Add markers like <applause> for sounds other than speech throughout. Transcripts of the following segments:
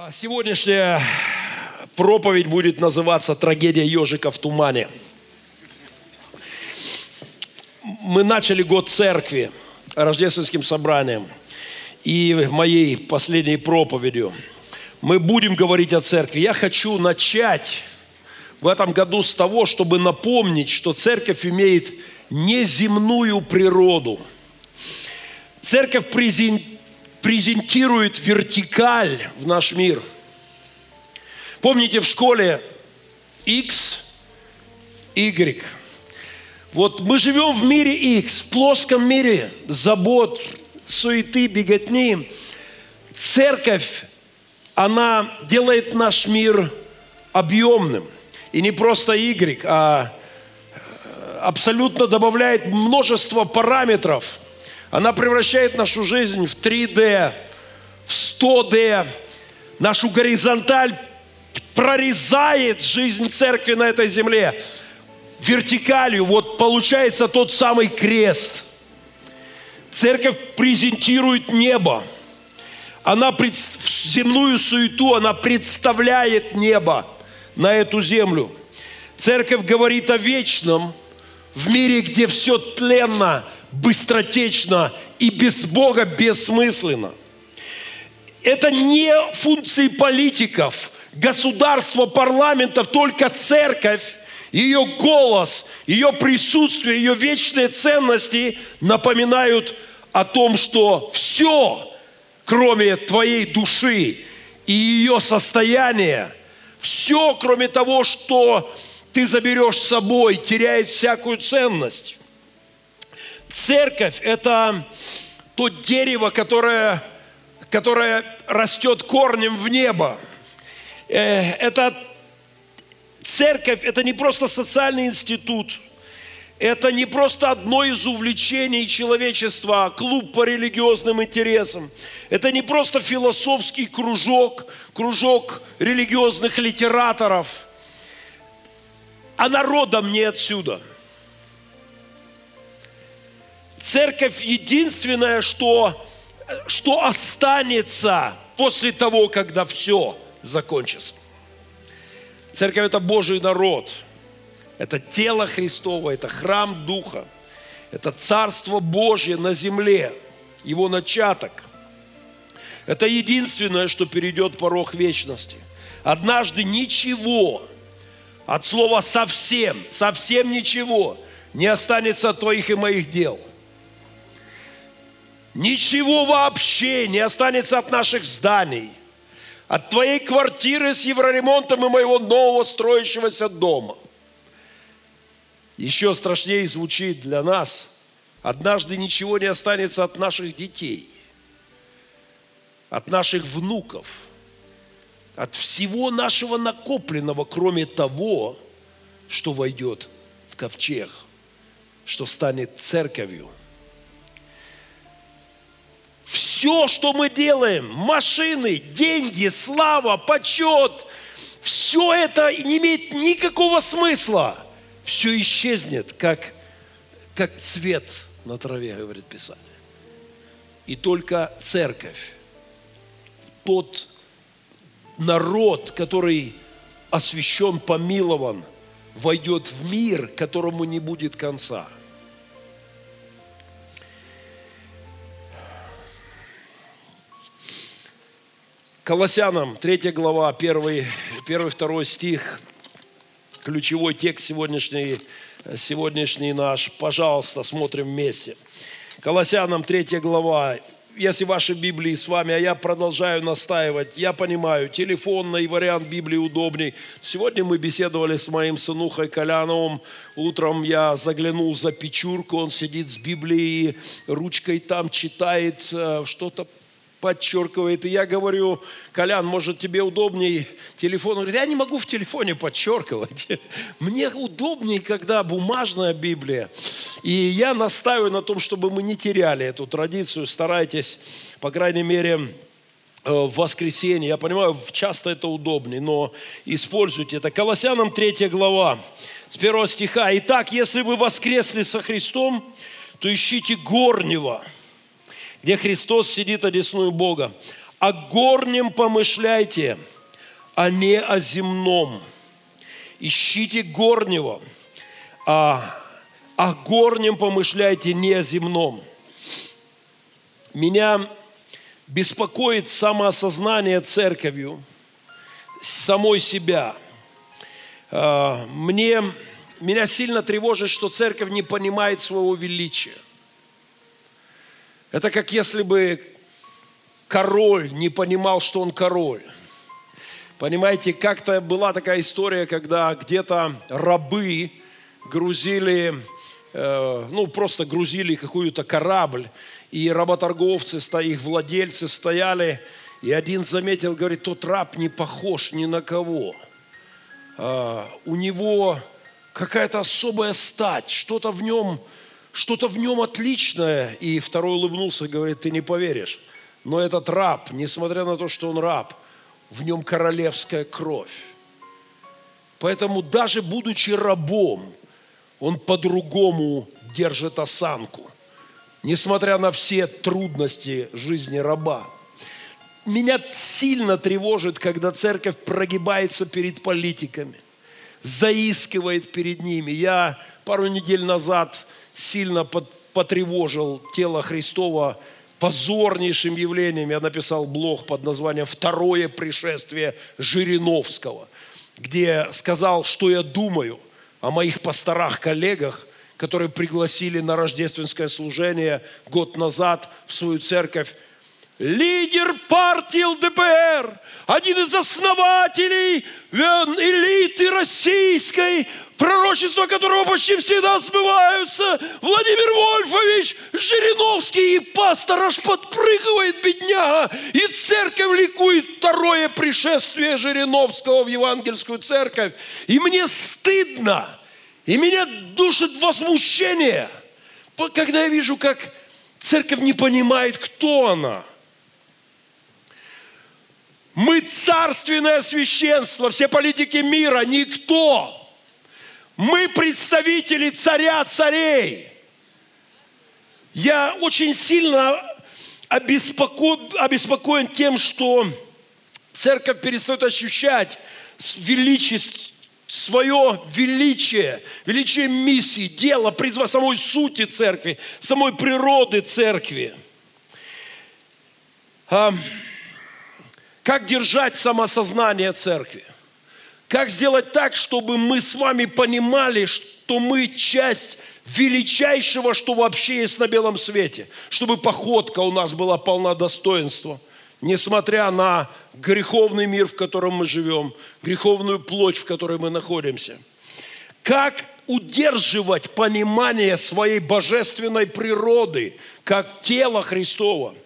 А Сегодняшняя проповедь будет называться «Трагедия ежика в тумане». Мы начали год церкви рождественским собранием и моей последней проповедью. Мы будем говорить о церкви. Я хочу начать в этом году с того, чтобы напомнить, что церковь имеет неземную природу. Церковь презентирует презентирует вертикаль в наш мир. Помните в школе X, Y. Вот мы живем в мире X, в плоском мире забот, суеты, беготни. Церковь, она делает наш мир объемным. И не просто Y, а абсолютно добавляет множество параметров – она превращает нашу жизнь в 3D, в 100D. Нашу горизонталь прорезает жизнь церкви на этой земле. Вертикалью вот получается тот самый крест. Церковь презентирует небо. Она пред... земную суету, она представляет небо на эту землю. Церковь говорит о вечном в мире, где все тленно – быстротечно и без Бога бессмысленно. Это не функции политиков, государства, парламентов, только церковь, ее голос, ее присутствие, ее вечные ценности напоминают о том, что все, кроме твоей души и ее состояния, все, кроме того, что ты заберешь с собой, теряет всякую ценность. Церковь – это то дерево, которое, которое растет корнем в небо. Э, это церковь – это не просто социальный институт, это не просто одно из увлечений человечества, клуб по религиозным интересам. Это не просто философский кружок, кружок религиозных литераторов, а народом не отсюда – церковь единственное, что, что останется после того, когда все закончится. Церковь – это Божий народ, это тело Христово, это храм Духа, это Царство Божье на земле, его начаток. Это единственное, что перейдет порог вечности. Однажды ничего, от слова совсем, совсем ничего не останется от твоих и моих дел – Ничего вообще не останется от наших зданий, от твоей квартиры с евроремонтом и моего нового строящегося дома. Еще страшнее звучит для нас, однажды ничего не останется от наших детей, от наших внуков, от всего нашего накопленного, кроме того, что войдет в ковчег, что станет церковью – все, что мы делаем, машины, деньги, слава, почет, все это не имеет никакого смысла. Все исчезнет, как, как цвет на траве, говорит Писание. И только церковь, тот народ, который освящен, помилован, войдет в мир, которому не будет конца – Колоссянам, 3 глава, 1, 1 2 стих, ключевой текст сегодняшний, сегодняшний наш. Пожалуйста, смотрим вместе. Колоссянам, 3 глава, если ваши Библии с вами, а я продолжаю настаивать, я понимаю, телефонный вариант Библии удобней. Сегодня мы беседовали с моим сынухой Коляновым. Утром я заглянул за печурку, он сидит с Библией, ручкой там читает, э, что-то подчеркивает. И я говорю, Колян, может тебе удобнее телефон? Он говорит, я не могу в телефоне подчеркивать. <laughs> Мне удобнее, когда бумажная Библия. И я настаиваю на том, чтобы мы не теряли эту традицию. Старайтесь, по крайней мере, э, в воскресенье. Я понимаю, часто это удобнее, но используйте это. Колоссянам 3 глава, с 1 стиха. «Итак, если вы воскресли со Христом, то ищите горнего, где Христос сидит одесную Бога. О горнем помышляйте, а не о земном. Ищите горнего, а о горнем помышляйте, не о земном. Меня беспокоит самоосознание церковью, самой себя. А, мне, меня сильно тревожит, что церковь не понимает своего величия. Это как если бы король не понимал, что он король. Понимаете, как-то была такая история, когда где-то рабы грузили, э, ну просто грузили какую-то корабль, и работорговцы, их владельцы стояли, и один заметил, говорит, тот раб не похож ни на кого. А, у него какая-то особая стать, что-то в нем, что-то в нем отличное. И второй улыбнулся и говорит, ты не поверишь, но этот раб, несмотря на то, что он раб, в нем королевская кровь. Поэтому даже будучи рабом, он по-другому держит осанку, несмотря на все трудности жизни раба. Меня сильно тревожит, когда церковь прогибается перед политиками, заискивает перед ними. Я пару недель назад сильно потревожил тело Христова позорнейшим явлением. Я написал блог под названием «Второе пришествие Жириновского», где сказал, что я думаю о моих пасторах-коллегах, которые пригласили на рождественское служение год назад в свою церковь лидер партии ЛДПР, один из основателей э, элиты российской, пророчества которого почти всегда сбываются, Владимир Вольфович Жириновский, и пастор аж подпрыгивает, бедняга, и церковь ликует. Второе пришествие Жириновского в евангельскую церковь. И мне стыдно, и меня душит возмущение, когда я вижу, как церковь не понимает, кто она – мы царственное священство, все политики мира, никто. Мы представители царя царей. Я очень сильно обеспоко... обеспокоен тем, что церковь перестает ощущать величие, свое величие, величие миссии, дела, призва самой сути церкви, самой природы церкви. Как держать самосознание церкви? Как сделать так, чтобы мы с вами понимали, что мы часть величайшего, что вообще есть на белом свете? Чтобы походка у нас была полна достоинства, несмотря на греховный мир, в котором мы живем, греховную плоть, в которой мы находимся. Как удерживать понимание своей божественной природы, как тело Христова –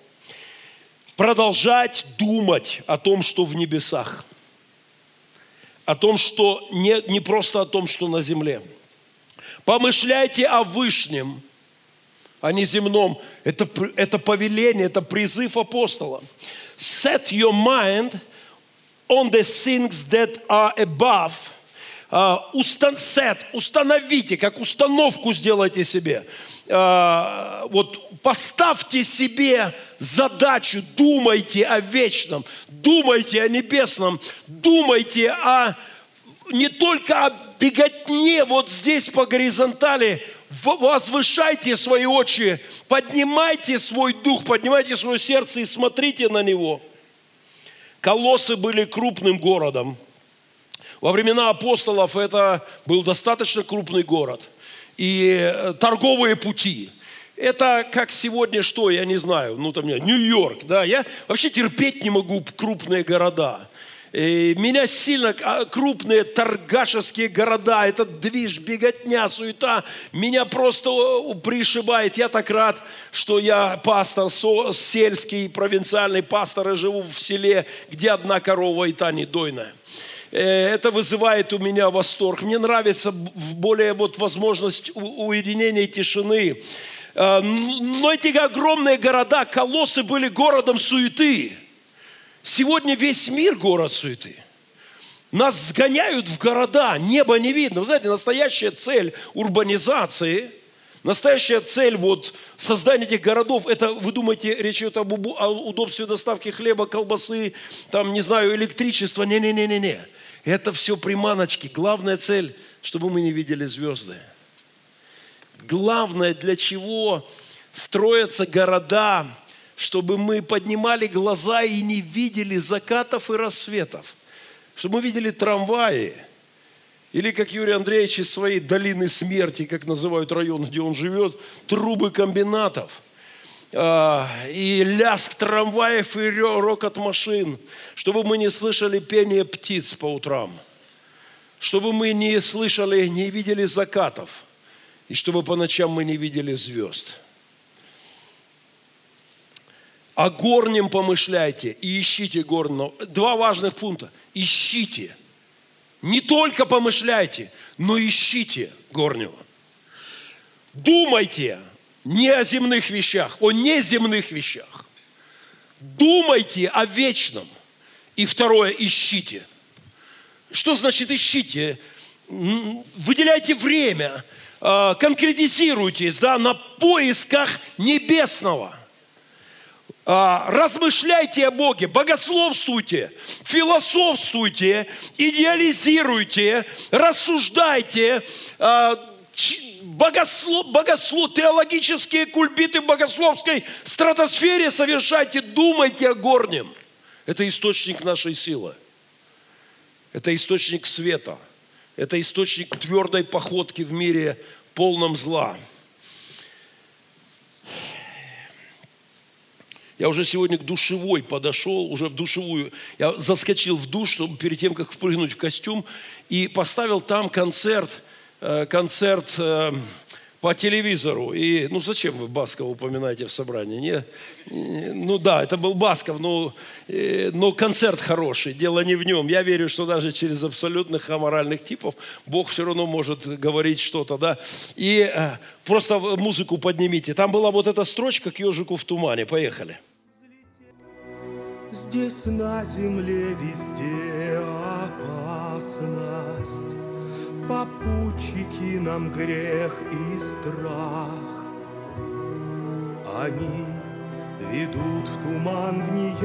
продолжать думать о том, что в небесах. О том, что не, не просто о том, что на земле. Помышляйте о Вышнем, а не земном. Это, это повеление, это призыв апостола. Set your mind on the things that are above. Uh, set, установите, как установку сделайте себе. Uh, вот поставьте себе задачу, думайте о вечном, думайте о небесном, думайте о не только о беготне вот здесь по горизонтали, возвышайте свои очи, поднимайте свой дух, поднимайте свое сердце и смотрите на него. Колоссы были крупным городом. Во времена апостолов это был достаточно крупный город. И э, торговые пути – это как сегодня что, я не знаю, ну там Нью-Йорк, да, я вообще терпеть не могу крупные города. И меня сильно а, крупные торгашеские города, этот движ, беготня, суета, меня просто пришибает. Я так рад, что я пастор, сельский, провинциальный пастор, и живу в селе, где одна корова и та не дойная э, это вызывает у меня восторг. Мне нравится более вот возможность уединения тишины. Э, но эти огромные города, колоссы были городом суеты. Сегодня весь мир город суеты. Нас сгоняют в города, небо не видно. Вы знаете, настоящая цель урбанизации, Настоящая цель вот создания этих городов, это, вы думаете, речь идет об удобстве доставки хлеба, колбасы, там, не знаю, электричества. Не-не-не-не-не. Это все приманочки. Главная цель, чтобы мы не видели звезды. Главное, для чего строятся города, чтобы мы поднимали глаза и не видели закатов и рассветов. Чтобы мы видели трамваи – или, как Юрий Андреевич из своей долины смерти, как называют район, где он живет, трубы комбинатов и лязг трамваев и рокот машин, чтобы мы не слышали пение птиц по утрам, чтобы мы не слышали, не видели закатов, и чтобы по ночам мы не видели звезд. О горнем помышляйте и ищите горного. Два важных пункта. Ищите – не только помышляйте, но ищите горнего. Думайте не о земных вещах, о неземных вещах. Думайте о вечном. И второе, ищите. Что значит ищите? Выделяйте время, а, конкретизируйтесь да, на поисках небесного – а, размышляйте о Боге, богословствуйте, философствуйте, идеализируйте, рассуждайте, а, богослов, богослов, теологические кульбиты в богословской стратосфере совершайте, думайте о горнем. Это источник нашей силы. Это источник света. Это источник твердой походки в мире полном зла. Я уже сегодня к душевой подошел, уже в душевую. Я заскочил в душ, чтобы перед тем, как впрыгнуть в костюм, и поставил там концерт, концерт э, по телевизору. И, ну, зачем вы Баскова упоминаете в собрании? Не, ну да, это был Басков, но, э, но концерт хороший, дело не в нем. Я верю, что даже через абсолютных аморальных типов Бог все равно может говорить что-то, да. И просто музыку поднимите. Там была вот эта строчка к ежику в тумане. Поехали. Здесь на земле везде опасность, Попутчики нам грех и страх. Они ведут в туман в неясность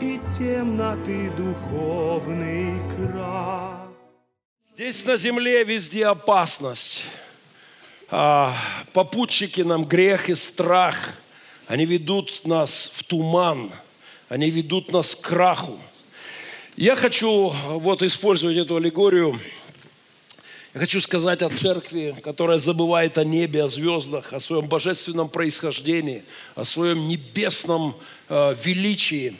И темноты духовный крах. Здесь на земле везде опасность. А, попутчики нам грех и страх – они ведут нас в туман, они ведут нас к краху. Я хочу вот использовать эту аллегорию. Я хочу сказать о церкви, которая забывает о небе, о звездах, о своем божественном происхождении, о своем небесном э, величии.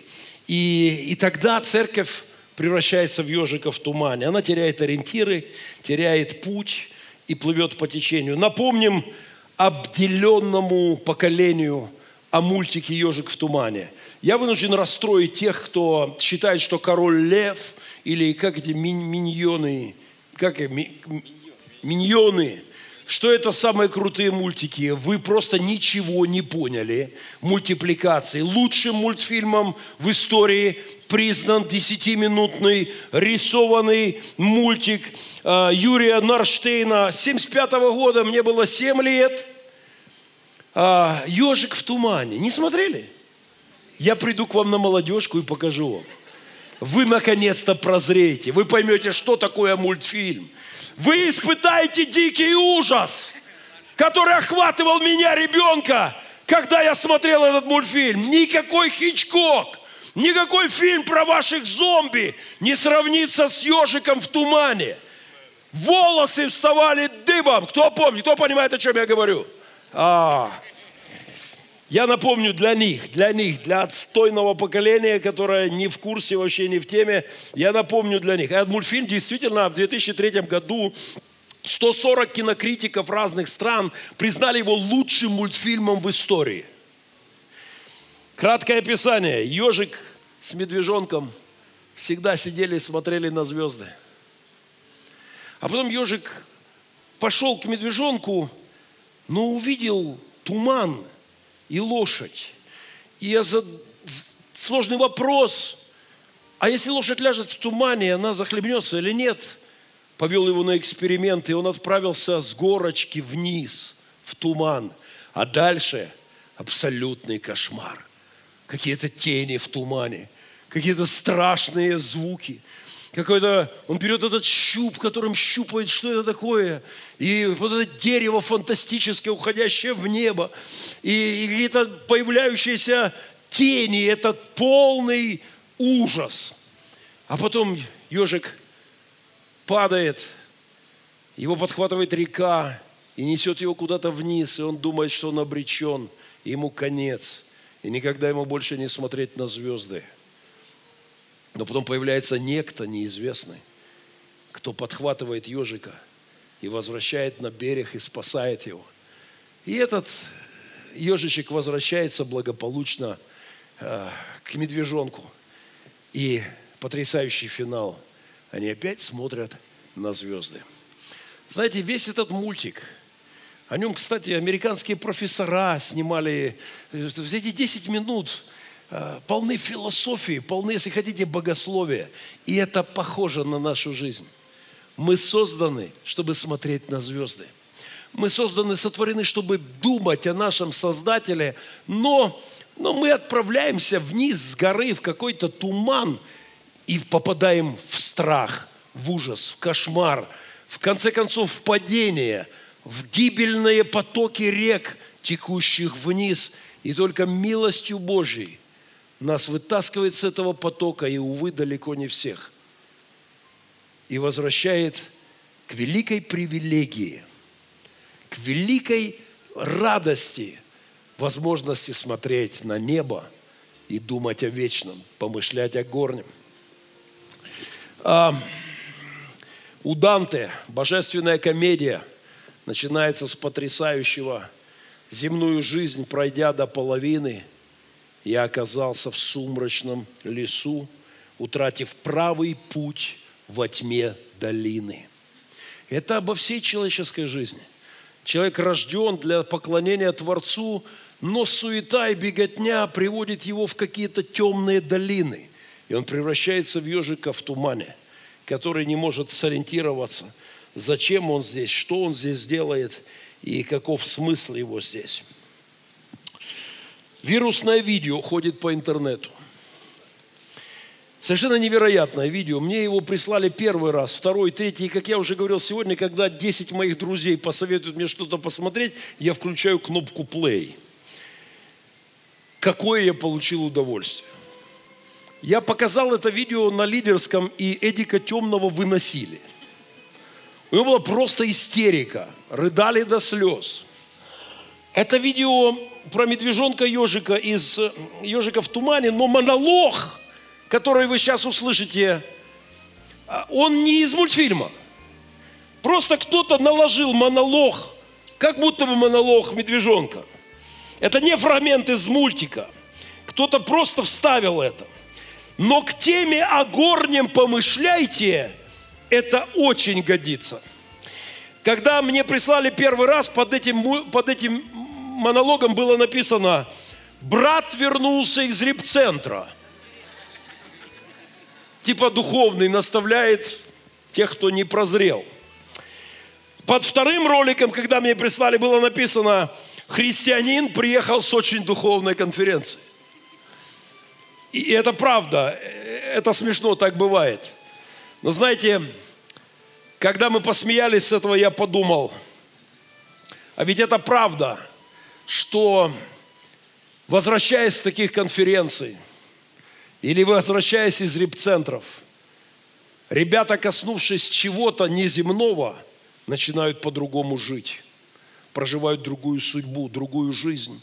И, и тогда церковь превращается в ежика в тумане. Она теряет ориентиры, теряет путь и плывет по течению. Напомним обделенному поколению о мультике «Ежик в тумане». Я вынужден расстроить тех, кто считает, что король лев или как эти миньоны, как ми, миньоны, что это самые крутые мультики. Вы просто ничего не поняли. Мультипликации. Лучшим мультфильмом в истории признан десятиминутный рисованный мультик а, Юрия Нарштейна 75 года. Мне было 7 лет – а, «Ежик в тумане». Не смотрели? Я приду к вам на молодежку и покажу вам. Вы наконец-то прозреете. Вы поймете, что такое мультфильм. Вы испытаете дикий ужас, который охватывал меня, ребенка, когда я смотрел этот мультфильм. Никакой Хичкок, никакой фильм про ваших зомби не сравнится с ежиком в тумане. Волосы вставали дыбом. Кто помнит, кто понимает, о чем я говорю? А, я напомню для них, для них, для отстойного поколения, которое не в курсе, вообще не в теме, я напомню для них. Этот мультфильм действительно в 2003 году 140 кинокритиков разных стран признали его лучшим мультфильмом в истории. Краткое описание. Ежик с медвежонком всегда сидели и смотрели на звезды. А потом ежик пошел к медвежонку, но увидел туман – и лошадь. И я за... сложный вопрос, а если лошадь ляжет в тумане, она захлебнется или нет? повел его на эксперимент, и он отправился с горочки вниз, в туман. А дальше абсолютный кошмар. Какие-то тени в тумане, какие-то страшные звуки. Какой-то, он берет этот щуп, которым щупает, что это такое. И вот это дерево фантастическое, уходящее в небо. И, и какие-то появляющиеся тени, это полный ужас. А потом ежик падает, его подхватывает река и несет его куда-то вниз, и он думает, что он обречен, ему конец, и никогда ему больше не смотреть на звезды. Но потом появляется некто неизвестный, кто подхватывает ежика и возвращает на берег и спасает его. И этот ежичек возвращается благополучно э, к медвежонку. И потрясающий финал – они опять смотрят на звезды. Знаете, весь этот мультик, о нем, кстати, американские профессора снимали, эти 10 минут э, полны философии, полны, если хотите, богословия. И это похоже на нашу жизнь. Мы созданы, чтобы смотреть на звезды. Мы созданы, сотворены, чтобы думать о нашем Создателе, но, но мы отправляемся вниз с горы в какой-то туман – и попадаем в страх, в ужас, в кошмар, в конце концов в падение, в гибельные потоки рек, текущих вниз. И только милостью Божьей нас вытаскивает с этого потока, и, увы, далеко не всех. И возвращает к великой привилегии, к великой радости, возможности смотреть на небо и думать о вечном, помышлять о горнем. А, у Данте божественная комедия начинается с потрясающего земную жизнь, пройдя до половины, я оказался в сумрачном лесу, утратив правый путь во тьме долины. Это обо всей человеческой жизни. Человек рожден для поклонения Творцу, но суета и беготня приводит его в какие-то темные долины – и он превращается в ежика в тумане, который не может сориентироваться, зачем он здесь, что он здесь делает и каков смысл его здесь. Вирусное видео ходит по интернету. Совершенно невероятное видео. Мне его прислали первый раз, второй, третий. И, как я уже говорил сегодня, когда 10 моих друзей посоветуют мне что-то посмотреть, я включаю кнопку play. Какое я получил удовольствие. Я показал это видео на лидерском, и Эдика Темного выносили. У него была просто истерика. Рыдали до слез. Это видео про медвежонка ежика из ежика в тумане, но монолог, который вы сейчас услышите, он не из мультфильма. Просто кто-то наложил монолог, как будто бы монолог медвежонка. Это не фрагмент из мультика. Кто-то просто вставил это – но к теме о горнем помышляйте, это очень годится. Когда мне прислали первый раз, под этим, под этим монологом было написано «Брат вернулся из репцентра». Типа духовный наставляет тех, кто не прозрел. Под вторым роликом, когда мне прислали, было написано «Христианин приехал с очень духовной конференции». И это правда, это смешно, так бывает. Но знаете, когда мы посмеялись с этого, я подумал, а ведь это правда, что возвращаясь с таких конференций или возвращаясь из репцентров, ребята, коснувшись чего-то неземного, начинают по-другому жить, проживают другую судьбу, другую жизнь,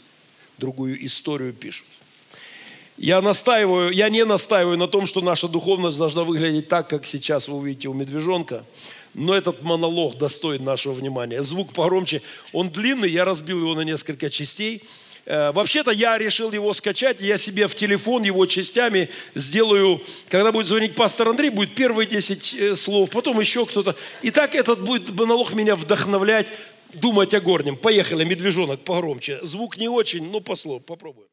другую историю пишут. Я настаиваю, я не настаиваю на том, что наша духовность должна выглядеть так, как сейчас вы увидите у медвежонка. Но этот монолог достоин нашего внимания. Звук погромче. Он длинный, я разбил его на несколько частей. Э, вообще-то я решил его скачать, я себе в телефон его частями сделаю, когда будет звонить пастор Андрей, будет первые 10 э, слов, потом еще кто-то. И так этот будет монолог меня вдохновлять, думать о горнем. Поехали, медвежонок, погромче. Звук не очень, но послов, попробуем.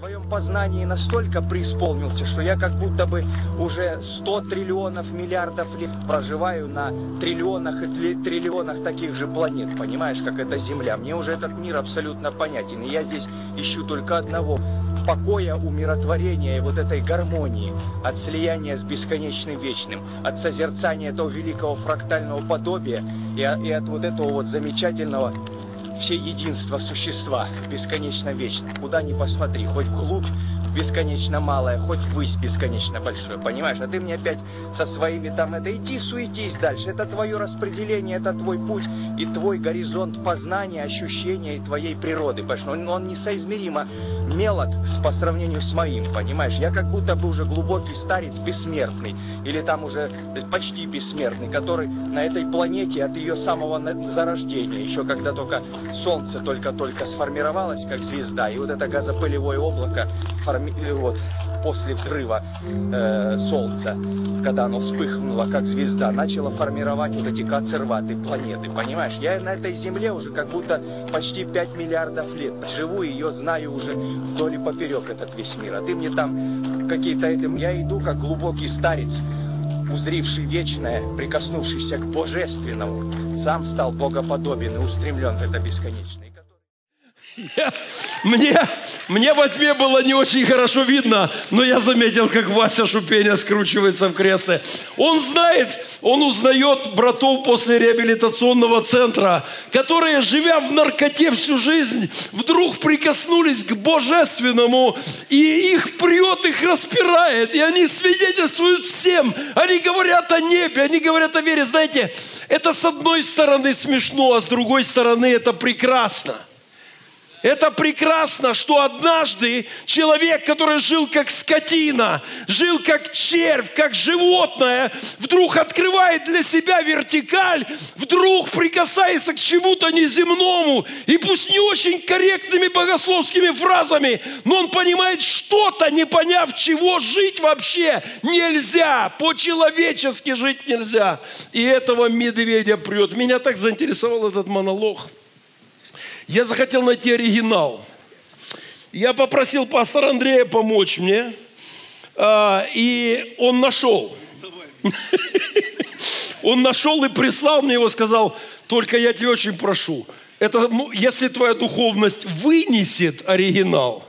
Своем познании настолько преисполнился, что я как будто бы уже 100 триллионов миллиардов лет проживаю на триллионах и триллионах таких же планет, понимаешь, как это Земля. Мне уже этот мир абсолютно понятен, и я здесь ищу только одного покоя, умиротворения и вот этой гармонии, от слияния с бесконечным вечным, от созерцания этого великого фрактального подобия и, и от вот этого вот замечательного все единства существа, бесконечно вечно. Куда ни посмотри, хоть вглубь бесконечно малое, хоть ввысь бесконечно большое, понимаешь? А ты мне опять со своими там это иди суетись дальше. Это твое распределение, это твой путь и твой горизонт познания, ощущения и твоей природы, понимаешь? Он, он несоизмеримо мелок по сравнению с моим, понимаешь? Я как будто бы уже глубокий старец бессмертный, или там уже почти бессмертный, который на этой планете от ее самого зарождения, еще когда только Солнце только-только сформировалось как звезда, и вот это газопылевое облако форми... вот, после взрыва э, Солнца, когда оно вспыхнуло как звезда, начало формировать вот эти консерваты планеты, понимаешь? Я на этой Земле уже как будто почти 5 миллиардов лет живу, ее знаю уже вдоль и поперек этот весь мир. А ты мне там какие-то этим... Я иду как глубокий старец, узривший вечное, прикоснувшийся к божественному, сам стал богоподобен и устремлен в это бесконечное. Мне, мне во тьме было не очень хорошо видно, но я заметил, как Вася Шупеня скручивается в кресле. Он знает, он узнает братов после реабилитационного центра, которые, живя в наркоте всю жизнь, вдруг прикоснулись к божественному, и их прет, их распирает, и они свидетельствуют всем. Они говорят о небе, они говорят о вере. Знаете, это с одной стороны смешно, а с другой стороны это прекрасно. Это прекрасно, что однажды человек, который жил как скотина, жил как червь, как животное, вдруг открывает для себя вертикаль, вдруг прикасаясь к чему-то неземному, и пусть не очень корректными богословскими фразами, но он понимает что-то, не поняв чего, жить вообще нельзя, по-человечески жить нельзя. И этого медведя прет. Меня так заинтересовал этот монолог – я захотел найти оригинал. Я попросил пастора Андрея помочь мне, а, и он нашел. <laughs> Он нашел и прислал мне его, сказал, только я тебя очень прошу, это, ну, если твоя духовность вынесет оригинал.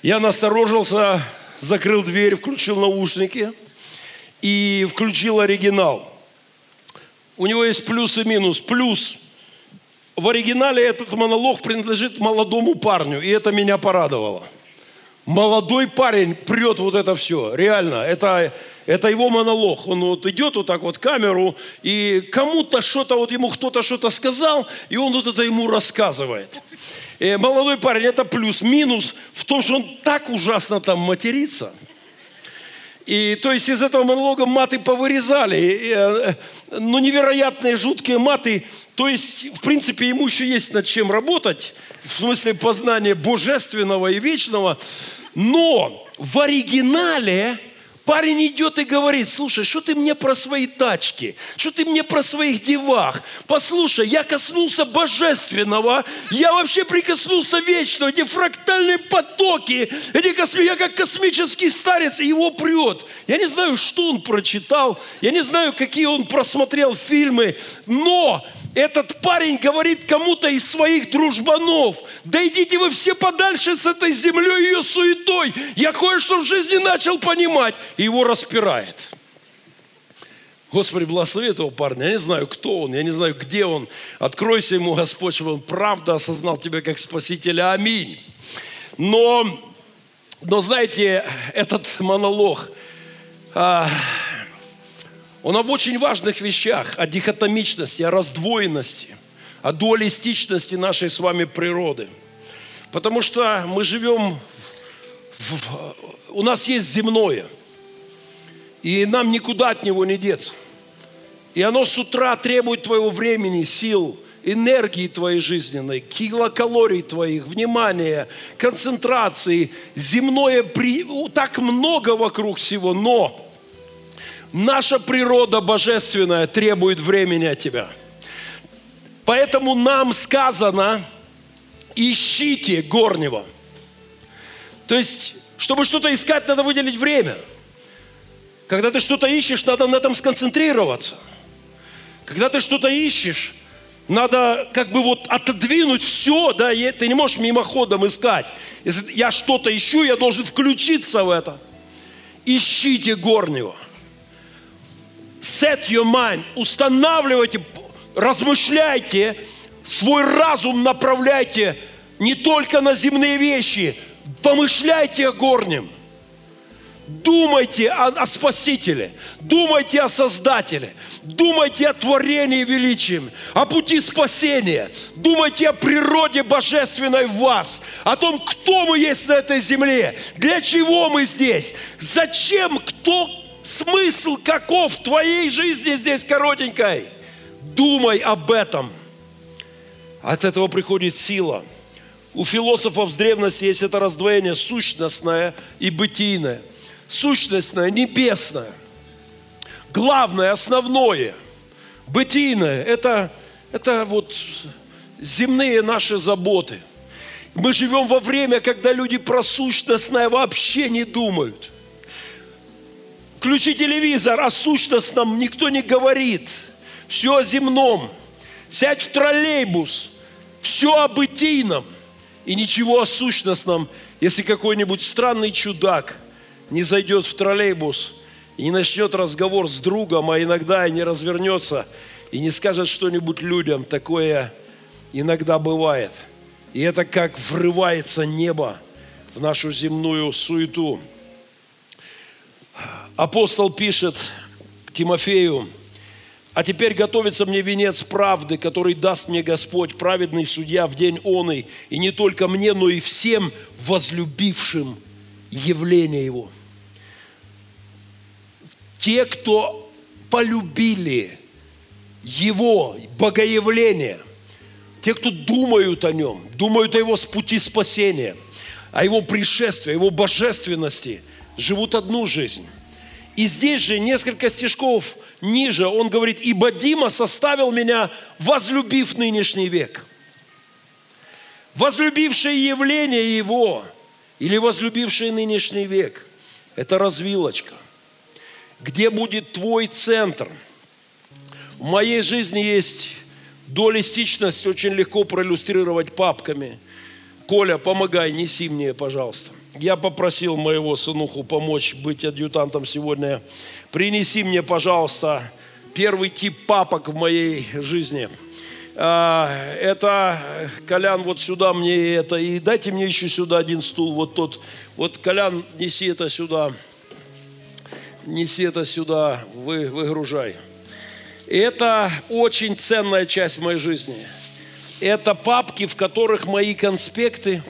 Я насторожился, закрыл дверь, включил наушники и включил оригинал. У него есть плюс и минус. Плюс – в оригинале этот монолог принадлежит молодому парню, и это меня порадовало. Молодой парень прет вот это все, реально, это, это его монолог. Он вот идет вот так вот камеру, и кому-то что-то, вот ему кто-то что-то сказал, и он вот это ему рассказывает. И э, молодой парень, это плюс. Минус в том, что он так ужасно там матерится – и то есть из этого монолога маты повырезали. И, э, ну, невероятные, жуткие маты. То есть, в принципе, ему еще есть над чем работать. В смысле познания божественного и вечного. Но в оригинале Парень идет и говорит, слушай, что ты мне про свои тачки, что ты мне про своих девах. Послушай, я коснулся божественного, я вообще прикоснулся вечного, эти фрактальные потоки, эти косми... я как космический старец, и его прет. Я не знаю, что он прочитал, я не знаю, какие он просмотрел фильмы, но этот парень говорит кому-то из своих дружбанов, да идите вы все подальше с этой землей и ее суетой. Я кое-что в жизни начал понимать. И его распирает. Господи, благослови этого парня. Я не знаю, кто он, я не знаю, где он. Откройся ему, Господь, чтобы он правда осознал тебя как Спасителя. Аминь. Но, но знаете, этот монолог, а, он об очень важных вещах, о дихотомичности, о раздвоенности, о дуалистичности нашей с вами природы. Потому что мы живем, в, у нас есть земное, и нам никуда от него не деться. И оно с утра требует твоего времени, сил, энергии твоей жизненной, килокалорий твоих, внимания, концентрации. Земное, при... так много вокруг всего, но Наша природа божественная требует времени от тебя. Поэтому нам сказано, ищите горнего. То есть, чтобы что-то искать, надо выделить время. Когда ты что-то ищешь, надо на этом сконцентрироваться. Когда ты что-то ищешь, надо как бы вот отодвинуть все, да, и ты не можешь мимоходом искать. Если я что-то ищу, я должен включиться в это. Ищите горнего. Set your mind, устанавливайте, размышляйте, свой разум направляйте не только на земные вещи, помышляйте о горнем – Думайте о, о Спасителе, думайте о Создателе, думайте о творении величием, о пути спасения, думайте о природе божественной в вас, о том, кто мы есть на этой земле, для чего мы здесь, зачем, кто, смысл каков в твоей жизни здесь коротенькой. Думай об этом. От этого приходит сила. У философов с древности есть это раздвоение сущностное и бытийное сущностное, небесное. Главное, основное, бытийное, это, это вот земные наши заботы. Мы живем во время, когда люди про сущностное вообще не думают. Включи телевизор, о сущностном никто не говорит. Все о земном. Сядь в троллейбус, все о бытийном и ничего о сущностном, если какой-нибудь странный чудак – не зайдет в троллейбус и не начнет разговор с другом, а иногда и не развернется и не скажет что-нибудь людям. Такое иногда бывает. И это как врывается небо в нашу земную суету. Апостол пишет Тимофею, а теперь готовится мне венец правды, который даст мне Господь, праведный судья в день он и не только мне, но и всем возлюбившим явление Его те, кто полюбили Его богоявление, те, кто думают о Нем, думают о Его пути спасения, о Его пришествии, о Его божественности, живут одну жизнь. И здесь же несколько стишков ниже он говорит, «Ибо Дима составил меня, возлюбив нынешний век». Возлюбившее явление Его или возлюбивший нынешний век – это развилочка – где будет твой центр. В моей жизни есть дуалистичность, очень легко проиллюстрировать папками. Коля, помогай, неси мне, пожалуйста. Я попросил моего сынуху помочь быть адъютантом сегодня. Принеси мне, пожалуйста, первый тип папок в моей жизни. А, это, Колян, вот сюда мне это, и дайте мне еще сюда один стул, вот тот. Вот, Колян, неси это сюда неси это сюда, вы, выгружай. Это очень ценная часть моей жизни. Это папки, в которых мои конспекты,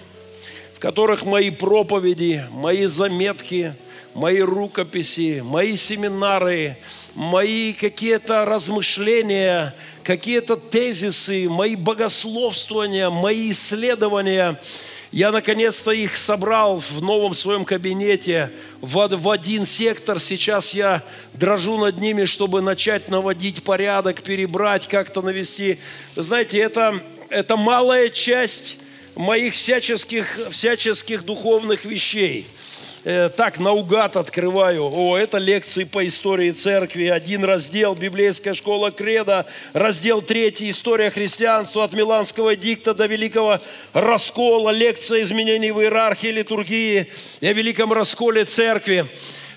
которых мои проповеди, мои заметки, мои рукописи, мои семинары, мои какие-то размышления, какие-то тезисы, мои богословствования, мои исследования – я наконец-то их собрал в новом своем кабинете в, в один сектор. Сейчас я дрожу над ними, чтобы начать наводить порядок, перебрать, как-то навести. знаете, это, это малая часть моих всяческих, всяческих духовных вещей – э, так наугад открываю. О, это лекции по истории церкви. Один раздел «Библейская школа Креда», раздел третий «История христианства от Миланского дикта до Великого раскола», лекция изменений в иерархии литургии и о Великом расколе церкви.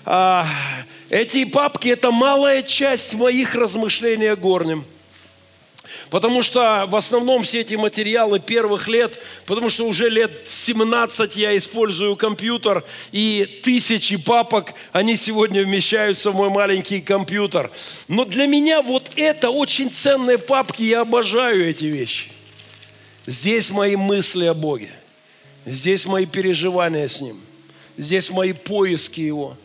А, эти папки – это малая часть моих размышлений о горнем – Потому что в основном все эти материалы первых лет, потому что уже лет 17 я использую компьютер, и тысячи папок, они сегодня вмещаются в мой маленький компьютер. Но для меня вот это очень ценные папки, я обожаю эти вещи. Здесь мои мысли о Боге, здесь мои переживания с Ним, здесь мои поиски Его,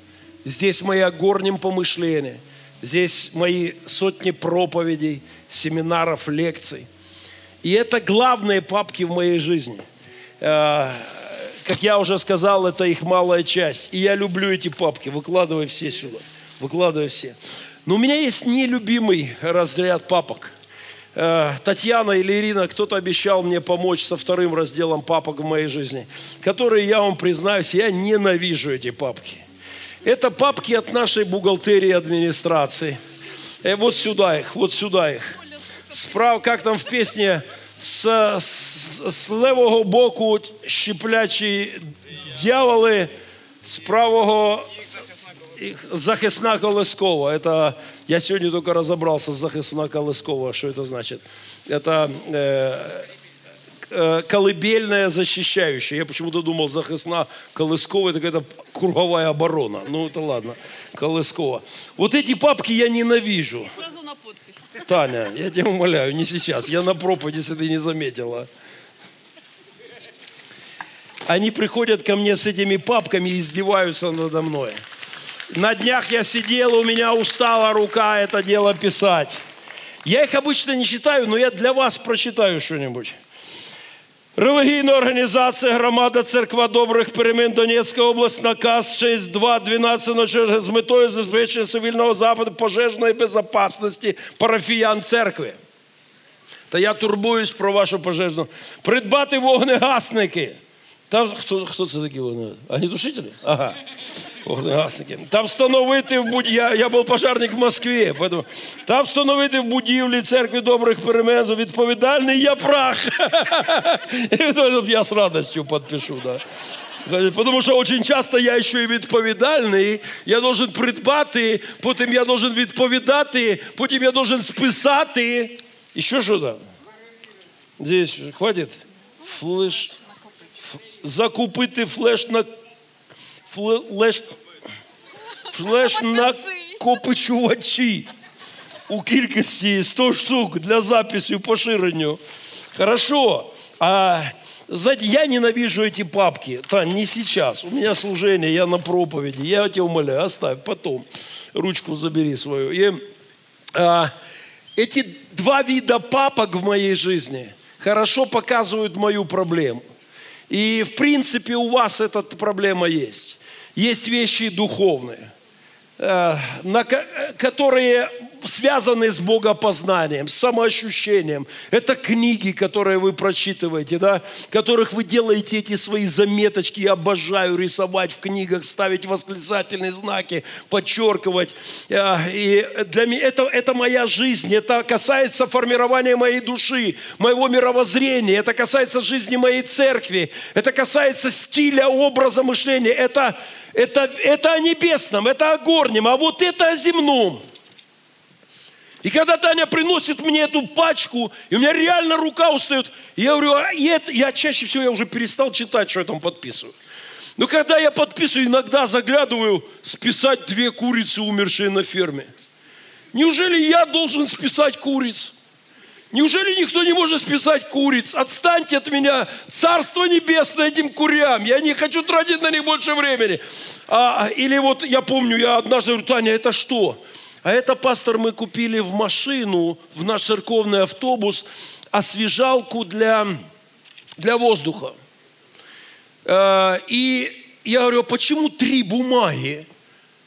здесь мои о горнем помышления, здесь мои сотни проповедей – семинаров, лекций. И это главные папки в моей жизни. Э, как я уже сказал, это их малая часть. И я люблю эти папки. Выкладывай все сюда. Выкладывай все. Но у меня есть нелюбимый разряд папок. э, Татьяна или Ирина, кто-то обещал мне помочь со вторым разделом папок в моей жизни, которые, я вам признаюсь, я ненавижу эти папки. Это папки от нашей бухгалтерии администрации. Э, вот сюда их, вот сюда их. Справа, как там в песне, с, с, с левого боку щеплячі дьяволи, з правого захисна колыскова. Это, я сегодня только разобрался с захисна колыскова, что это значит. Это э, э, колыбельная защищающая. Я почему-то думал, захисна колыскова, это какая-то круговая оборона. Ну, это ладно, колыскова. Вот эти папки я ненавижу. Сразу на подпись. Таня, я тебя умоляю, не сейчас. Я на проповеди, если ты не заметила. Они приходят ко мне с этими папками и издеваются надо мной. На днях я сидел, у меня устала рука это дело писать. Я их обычно не читаю, но я для вас прочитаю что-нибудь. Релігійна організація Громада Церква Добрих Перемен Донецька область, наказ 6.2.12 з метою забезпечення цивільного запиту пожежної безпечності парафіян церкви. Та я турбуюсь про вашу пожежну. Придбати вогнегасники. Та хто, хто це такі вогнегасники? Огнетушителі? Ага. Вогнегасники. Та встановити в будь... я, я був пожарник в Москві. Поэтому... Та встановити в будівлі церкви добрих перемен відповідальний я прах. <laughs> Я з радістю підпишу. Да. Потому что очень часто я еще и відповідальний, я должен придбати, потім я должен відповідати, потім я должен списати. Еще что-то? Здесь хватит? Флеш. Закупити флеш на флеш, флеш на копичувачі у кількості 100 штук для записи в поширенню. Хорошо. А знаете, я ненавижу эти папки. Тань, не сейчас. У меня служение, я на проповеди. Я тебя умоляю, оставь потом. Ручку забери свою. И, а, эти два вида папок в моей жизни хорошо показывают мою проблему. И в принципе у вас эта проблема есть. Есть вещи духовные, э, э, которые связаны с богопознанием, с самоощущением. Это книги, которые вы прочитываете, да, которых вы делаете эти свои заметочки. Я обожаю рисовать в книгах, ставить восклицательные знаки, подчеркивать. Э, И для меня это, это моя жизнь, это касается формирования моей души, моего мировоззрения, это касается жизни моей церкви, это касается стиля, образа мышления, это, это, это о небесном, это о горнем, а вот это о земном. И когда Таня приносит мне эту пачку, и у меня реально рука устает, я говорю, а это, я чаще всего я уже перестал читать, что я там подписываю. Но когда я подписываю, иногда заглядываю, списать две курицы, умершие на ферме. Неужели я должен списать куриц? Неужели никто не может списать куриц? Отстаньте от меня, Царство Небесное этим курям. Я не хочу тратить на них больше времени. А, или вот я помню, я однажды говорю, Таня, это что? А это, пастор, мы купили в машину, в наш церковный автобус, освежалку для, для воздуха. Э, И я говорю, а почему три бумаги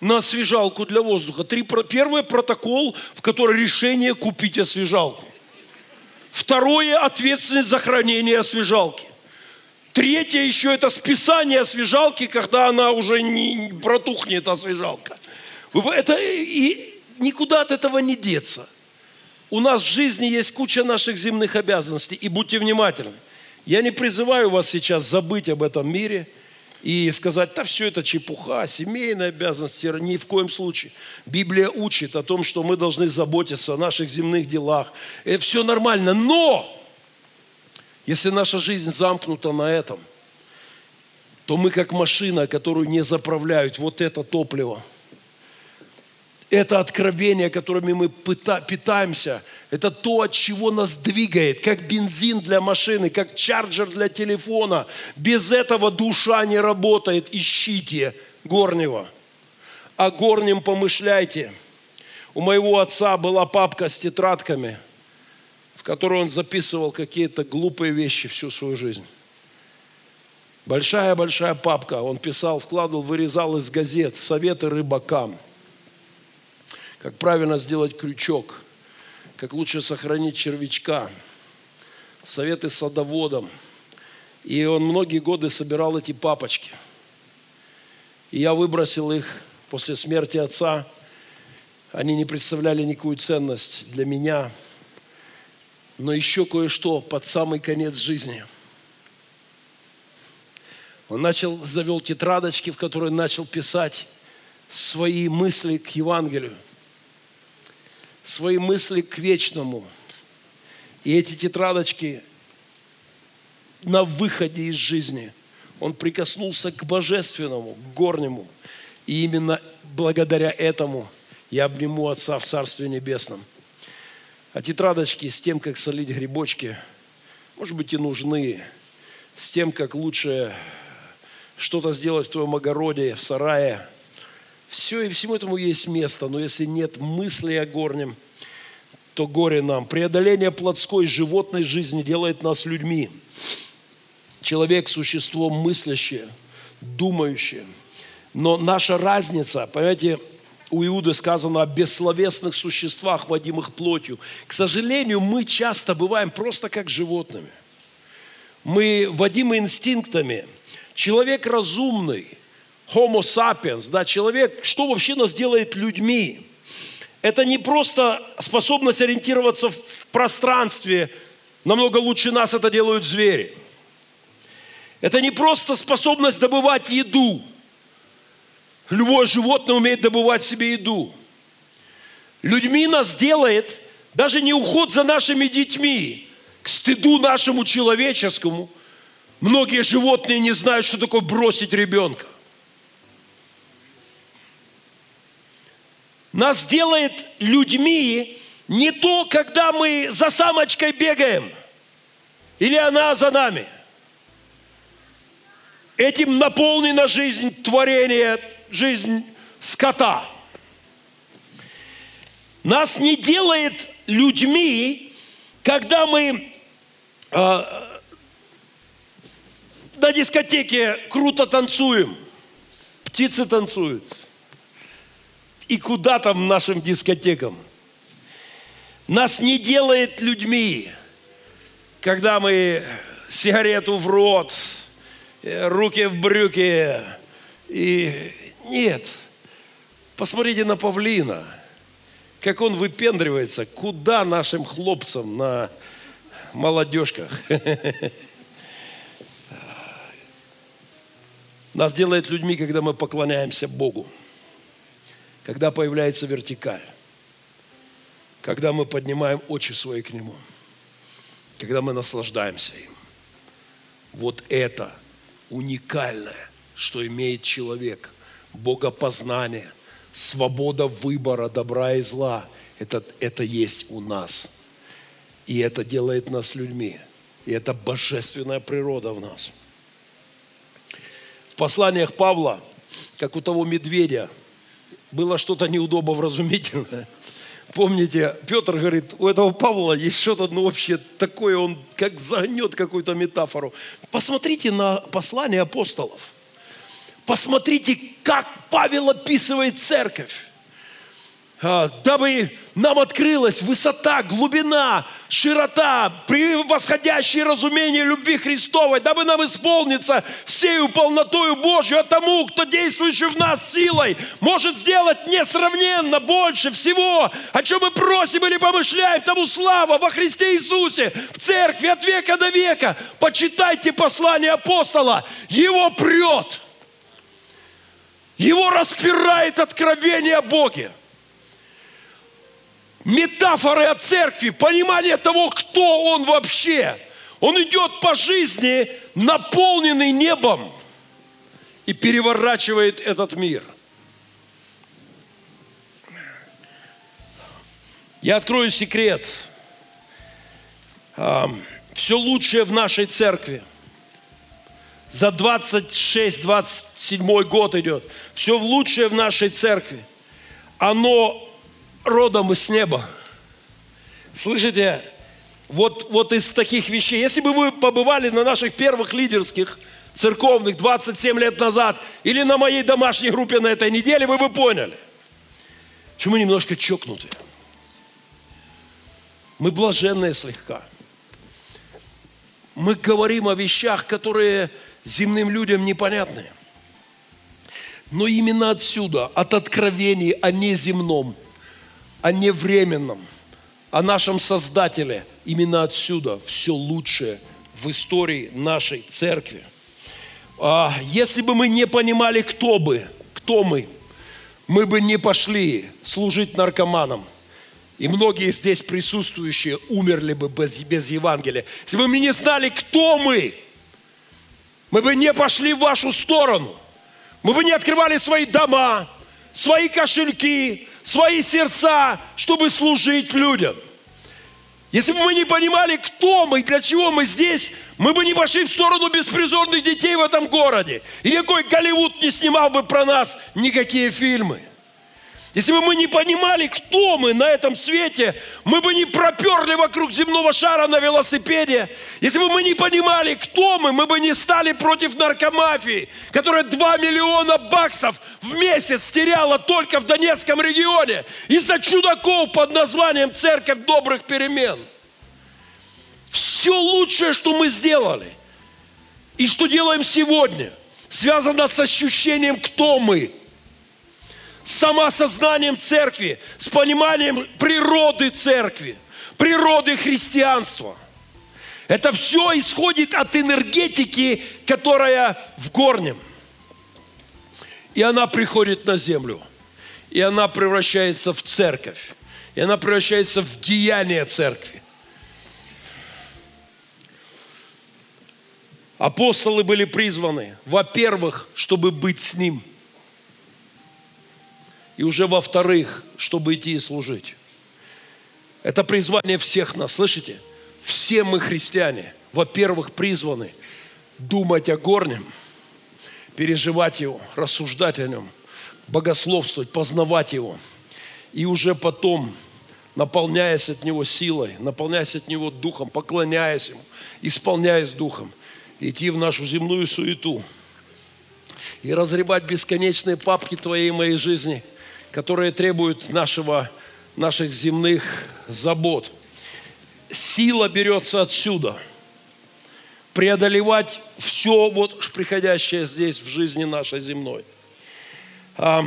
на освежалку для воздуха? Три, первый протокол, в который решение купить освежалку. Второе – ответственность за хранение освежалки. Третье еще это списание освежалки, когда она уже не протухнет освежалка. Это и никуда от этого не деться. У нас в жизни есть куча наших земных обязанностей, и будьте внимательны. Я не призываю вас сейчас забыть об этом мире и сказать, да все это чепуха, семейные обязанности, ни в коем случае. Библия учит о том, что мы должны заботиться о наших земных делах. Это все нормально, но если наша жизнь замкнута на этом, то мы как машина, которую не заправляют, вот это топливо – это откровение, которыми мы питаемся, это то, от чего нас двигает, как бензин для машины, как чарджер для телефона. Без этого душа не работает. Ищите горнего. О горнем помышляйте. У моего отца была папка с тетрадками, в которой он записывал какие-то глупые вещи всю свою жизнь. Большая-большая папка. Он писал, вкладывал, вырезал из газет советы рыбакам – как правильно сделать крючок, как лучше сохранить червячка, советы садоводам. И он многие годы собирал эти папочки. И я выбросил их после смерти отца. Они не представляли никакую ценность для меня. Но еще кое-что под самый конец жизни. Он начал, завел тетрадочки, в которые начал писать свои мысли к Евангелию, свои мысли к вечному. И эти тетрадочки на выходе из жизни он прикоснулся к божественному, к горнему. И именно благодаря этому я обниму Отца в Царстве Небесном. А тетрадочки с тем, как солить грибочки, может быть, и нужны, с тем, как лучше что-то сделать в твоем огороде, в сарае. Все и всему этому есть место, но если нет мысли о горнем, то горе нам. Преодоление плотской животной жизни делает нас людьми. Человек – существо мыслящее, думающее. Но наша разница, понимаете, у Иуды сказано о бессловесных существах, водимых плотью. К сожалению, мы часто бываем просто как животными. Мы водимы инстинктами – Человек разумный, homo sapiens, да, человек, что вообще нас делает людьми? Это не просто способность ориентироваться в пространстве, намного лучше нас это делают звери. Это не просто способность добывать еду. Любое животное умеет добывать себе еду. Людьми нас делает даже не уход за нашими детьми, к стыду нашему человеческому – Многие животные не знают, что такое бросить ребенка. Нас делает людьми не то, когда мы за самочкой бегаем, или она за нами. Этим наполнена жизнь творения, жизнь скота. Нас не делает людьми, когда мы а, на дискотеке круто танцуем, птицы танцуют. И куда там нашим дискотекам? Нас не делает людьми, когда мы сигарету в рот, э, руки в брюки. И нет. Посмотрите на павлина, как он выпендривается, куда нашим хлопцам на молодежках. <laughs> Нас делает людьми, когда мы поклоняемся Богу, когда появляется вертикаль, когда мы поднимаем очи свои к Нему, когда мы наслаждаемся им. Вот это уникальное, что имеет человек. Богопознание, свобода выбора добра и зла. Это, это есть у нас. И это делает нас людьми. И это божественная природа в нас – в посланиях Павла, как у того медведя, было что-то неудобно вразумительное. Помните, Петр говорит, у этого Павла есть что-то, ну вообще такое, он как загнет какую-то метафору. Посмотрите на послание апостолов. Посмотрите, как Павел описывает церковь. А, дабы нам открылась высота, глубина, широта, превосходящее разумение любви Христовой, дабы нам исполниться всею полнотою Божью, а тому, кто действующий в нас силой, может сделать несравненно больше всего, о чем мы просим или помышляем, тому слава во Христе Иисусе, в церкви от века до века. Почитайте послание апостола, его прет, его распирает откровение о Боге метафоры о церкви, понимание того, кто он вообще. Он идет по жизни, наполненный небом, и переворачивает этот мир. Я открою секрет. Все лучшее в нашей церкви. За 26-27 год идет. Все лучшее в нашей церкви. Оно родом из неба. Слышите? Вот, вот из таких вещей. Если бы вы побывали на наших первых лидерских церковных 27 лет назад или на моей домашней группе на этой неделе, вы бы поняли, что мы немножко чокнуты. Мы блаженные слегка. Мы говорим о вещах, которые земным людям непонятны. Но именно отсюда, от откровений о неземном, о невременном, о нашем Создателе, именно отсюда все лучшее в истории нашей церкви. А если бы мы не понимали, кто бы, кто мы, мы бы не пошли служить наркоманам. И многие здесь присутствующие умерли бы без, без Евангелия. Если бы мы не знали, кто мы, мы бы не пошли в вашу сторону. Мы бы не открывали свои дома, свои кошельки, свои сердца, чтобы служить людям. Если бы мы не понимали, кто мы и для чего мы здесь, мы бы не пошли в сторону беспризорных детей в этом городе. И никакой Голливуд не снимал бы про нас никакие фильмы. Если бы мы не понимали, кто мы на этом свете, мы бы не проперли вокруг земного шара на велосипеде. Если бы мы не понимали, кто мы, мы бы не стали против наркомафии, которая 2 миллиона баксов в месяц теряла только в Донецком регионе из-за чудаков под названием «Церковь добрых перемен». Все лучшее, что мы сделали и что делаем сегодня, связано с ощущением, кто мы – с самоосознанием церкви, с пониманием природы церкви, природы христианства. Это все исходит от энергетики, которая в горнем. И она приходит на землю. И она превращается в церковь. И она превращается в деяние церкви. Апостолы были призваны, во-первых, чтобы быть с Ним – и уже во-вторых, чтобы идти и служить. Это призвание всех нас, слышите? Все мы христиане, во-первых, призваны думать о горнем, переживать его, рассуждать о нем, богословствовать, познавать его. И уже потом, наполняясь от него силой, наполняясь от него духом, поклоняясь ему, исполняясь духом, идти в нашу земную суету и разребать бесконечные папки твоей и моей жизни – которые требуют нашего, наших земных забот. Сила берется отсюда. Преодолевать все, вот приходящее здесь в жизни нашей земной. А,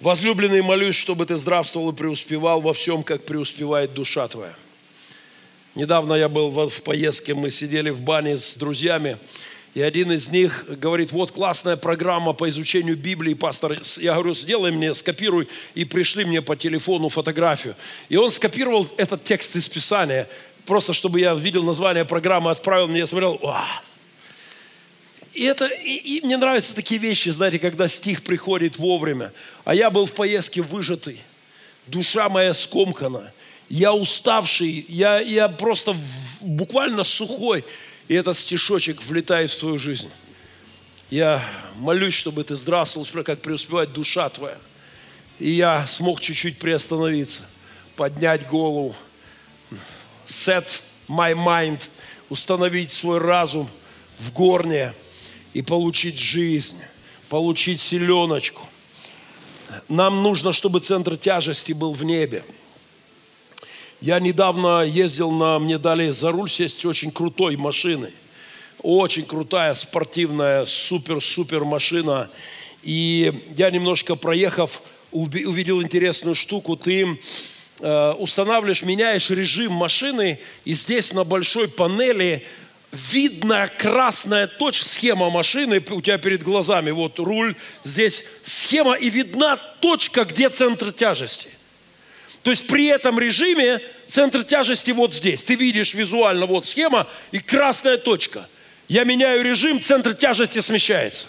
возлюбленный, молюсь, чтобы ты здравствовал и преуспевал во всем, как преуспевает душа твоя. Недавно я был в поездке, мы сидели в бане с друзьями, и один из них говорит, вот классная программа по изучению Библии, пастор. Я говорю, сделай мне, скопируй и пришли мне по телефону фотографию. И он скопировал этот текст из Писания, просто чтобы я видел название программы, отправил мне, я смотрел, Уа! И, это, и, и мне нравятся такие вещи, знаете, когда стих приходит вовремя. А я был в поездке выжатый, душа моя скомкана, я уставший, я, я просто буквально сухой. И этот стишочек влетает в твою жизнь. Я молюсь, чтобы ты здравствовал, как преуспевает душа твоя. И я смог чуть-чуть приостановиться, поднять голову, set my mind, установить свой разум в горне и получить жизнь, получить селеночку. Нам нужно, чтобы центр тяжести был в небе. Я недавно ездил на, мне дали за руль сесть очень крутой машины. Очень крутая, спортивная, супер-супер машина. И я немножко проехав, увидел интересную штуку. Ты э, устанавливаешь, меняешь режим машины, и здесь на большой панели видно красная точка, схема машины у тебя перед глазами. Вот руль, здесь схема, и видна точка, где центр тяжести. То есть при этом режиме центр тяжести вот здесь. Ты видишь визуально вот схема и красная точка. Я меняю режим, центр тяжести смещается.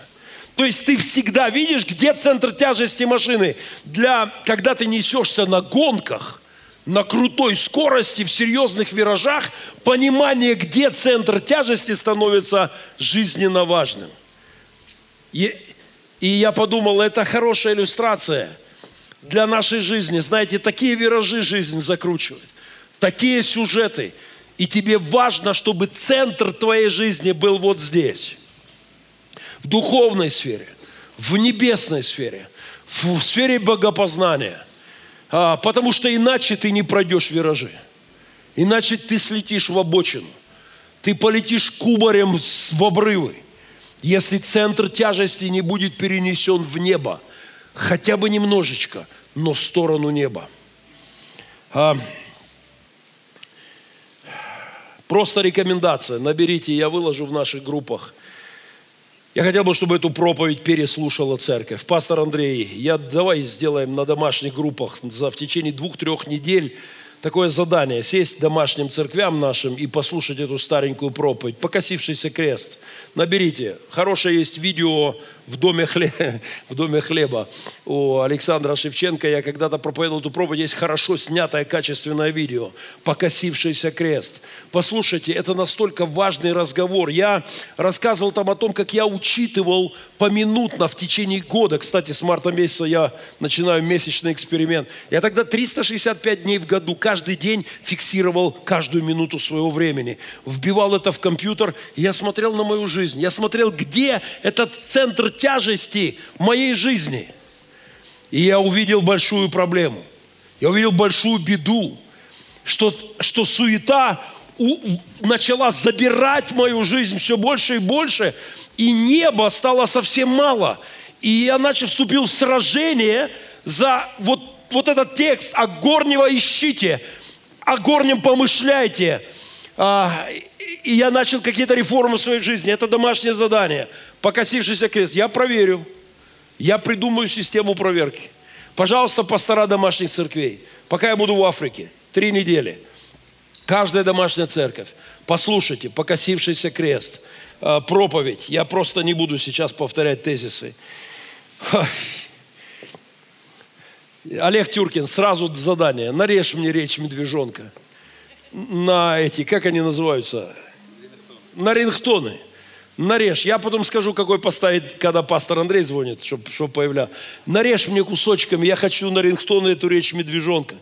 То есть ты всегда видишь, где центр тяжести машины. Для, когда ты несешься на гонках, на крутой скорости, в серьезных виражах, понимание, где центр тяжести становится жизненно важным. И, и я подумал, это хорошая иллюстрация – для нашей жизни. Знаете, такие виражи жизнь закручивает, такие сюжеты. И тебе важно, чтобы центр твоей жизни был вот здесь. В духовной сфере, в небесной сфере, в сфере богопознания, А, потому что иначе ты не пройдешь виражи. Иначе ты слетишь в обочину. Ты полетишь кубарем в обрывы. Если центр тяжести не будет перенесен в небо, хотя бы немножечко, но в сторону неба. А, просто рекомендация. Наберите, я выложу в наших группах. Я хотел бы, чтобы эту проповедь переслушала церковь. Пастор Андрей, я давай сделаем на домашних группах за в течение двух-трех недель такое задание, сесть домашним церквям нашим и послушать эту старенькую проповедь. Покосившийся крест. Наберите. Хорошее есть видео в доме, хле... <laughs> в доме хлеба у Александра Шевченко. Я когда-то проповедовал эту проповедь. Есть хорошо снятое качественное видео. Покосившийся крест. Послушайте, это настолько важный разговор. Я рассказывал там о том, как я учитывал поминутно в течение года. Кстати, с марта месяца я начинаю месячный эксперимент. Я тогда 365 дней в году, каждый день фиксировал каждую минуту своего времени. Вбивал это в компьютер, я смотрел на мою жизнь. Я смотрел, где этот центр тяжести моей жизни. И я увидел большую проблему. Я увидел большую беду, что, что суета у, начала забирать мою жизнь все больше и больше, и неба стало совсем мало. И я начал вступил в сражение за вот, вот этот текст «О горнего ищите, о горнем помышляйте». А, и я начал какие-то реформы в своей жизни. Это домашнее задание. Покосившийся крест. Я проверю. Я придумаю систему проверки. Пожалуйста, пастора домашних церквей. Пока я буду в Африке. Три недели. Каждая домашняя церковь. Послушайте, покосившийся крест. А, проповедь. Я просто не буду сейчас повторять тезисы. Олег Тюркин, сразу задание. Нарежь мне речь медвежонка. На эти, как они называются? На рингтоны. Нарежь. Я потом скажу, какой поставить, когда пастор Андрей звонит, чтобы чтоб появлял. Нарежь мне кусочками. Я хочу на рингтоны эту речь медвежонка.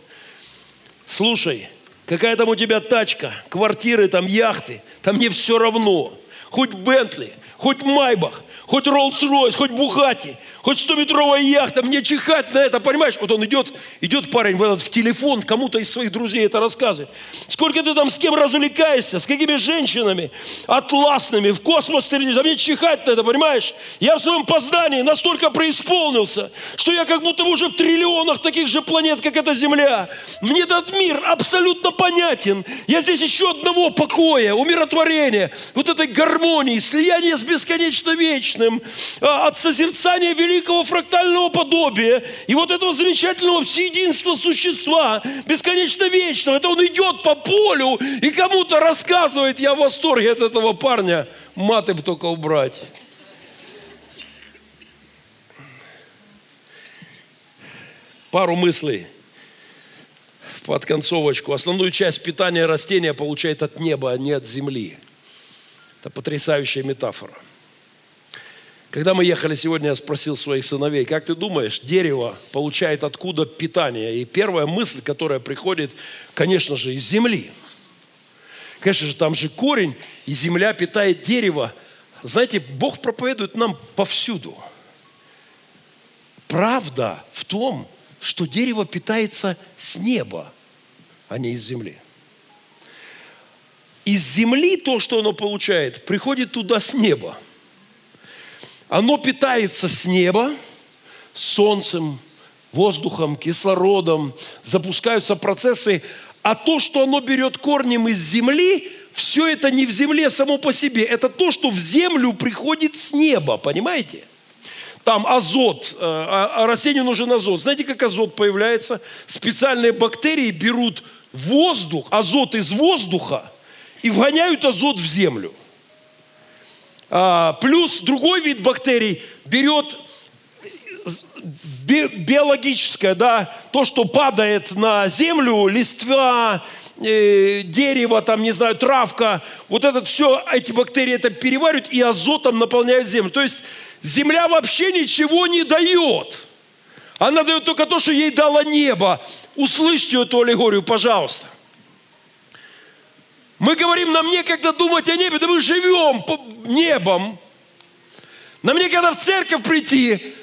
Слушай, какая там у тебя тачка, квартиры, там яхты. Там мне все равно. Хоть Бентли, хоть Майбах, хоть Роллс-Ройс, хоть Бухати, хоть 100-метровая яхта, мне чихать на это, понимаешь? Вот он идет, идет парень в, этот, в телефон, кому-то из своих друзей это рассказывает. Сколько ты там с кем развлекаешься, с какими женщинами, атласными, в космос ты летишь, а мне чихать на это, понимаешь? Я в своем познании настолько преисполнился, что я как будто уже в триллионах таких же планет, как эта Земля. Мне этот мир абсолютно понятен. Я здесь еще одного покоя, умиротворения, вот этой гармонии, слияния с бесконечно вечным а, от созерцания великого фрактального подобия и вот этого замечательного всеединства существа, бесконечно вечного. Это он идет по полю и кому-то рассказывает, я в восторге от этого парня, маты бы только убрать. Пару мыслей под концовочку. Основную часть питания растения получает от неба, а не от земли. Это потрясающая метафора. Когда мы ехали сегодня, я спросил своих сыновей, как ты думаешь, дерево получает откуда питание? И первая мысль, которая приходит, конечно же, из земли. Конечно же, там же корень, и земля питает дерево. Знаете, Бог проповедует нам повсюду. Правда в том, что дерево питается с неба, а не из земли. Из земли то, что оно получает, приходит туда с неба – оно питается с неба, солнцем, воздухом, кислородом, запускаются процессы, а то, что оно берет корнем из земли, все это не в земле само по себе, это то, что в землю приходит с неба, понимаете? Там азот, э, а, а растению нужен азот. Знаете, как азот появляется? Специальные бактерии берут воздух, азот из воздуха и вгоняют азот в землю. А, плюс другой вид бактерий берет биологическое, да, то, что падает на землю, листва, э, дерево, там, не знаю, травка, вот это все, эти бактерии это переваривают и азотом наполняют землю. То есть земля вообще ничего не дает. Она дает только то, что ей дало небо. Услышьте эту аллегорию, пожалуйста. Мы говорим, нам некогда думать о небе, да мы живем небом. Нам некогда в церковь прийти.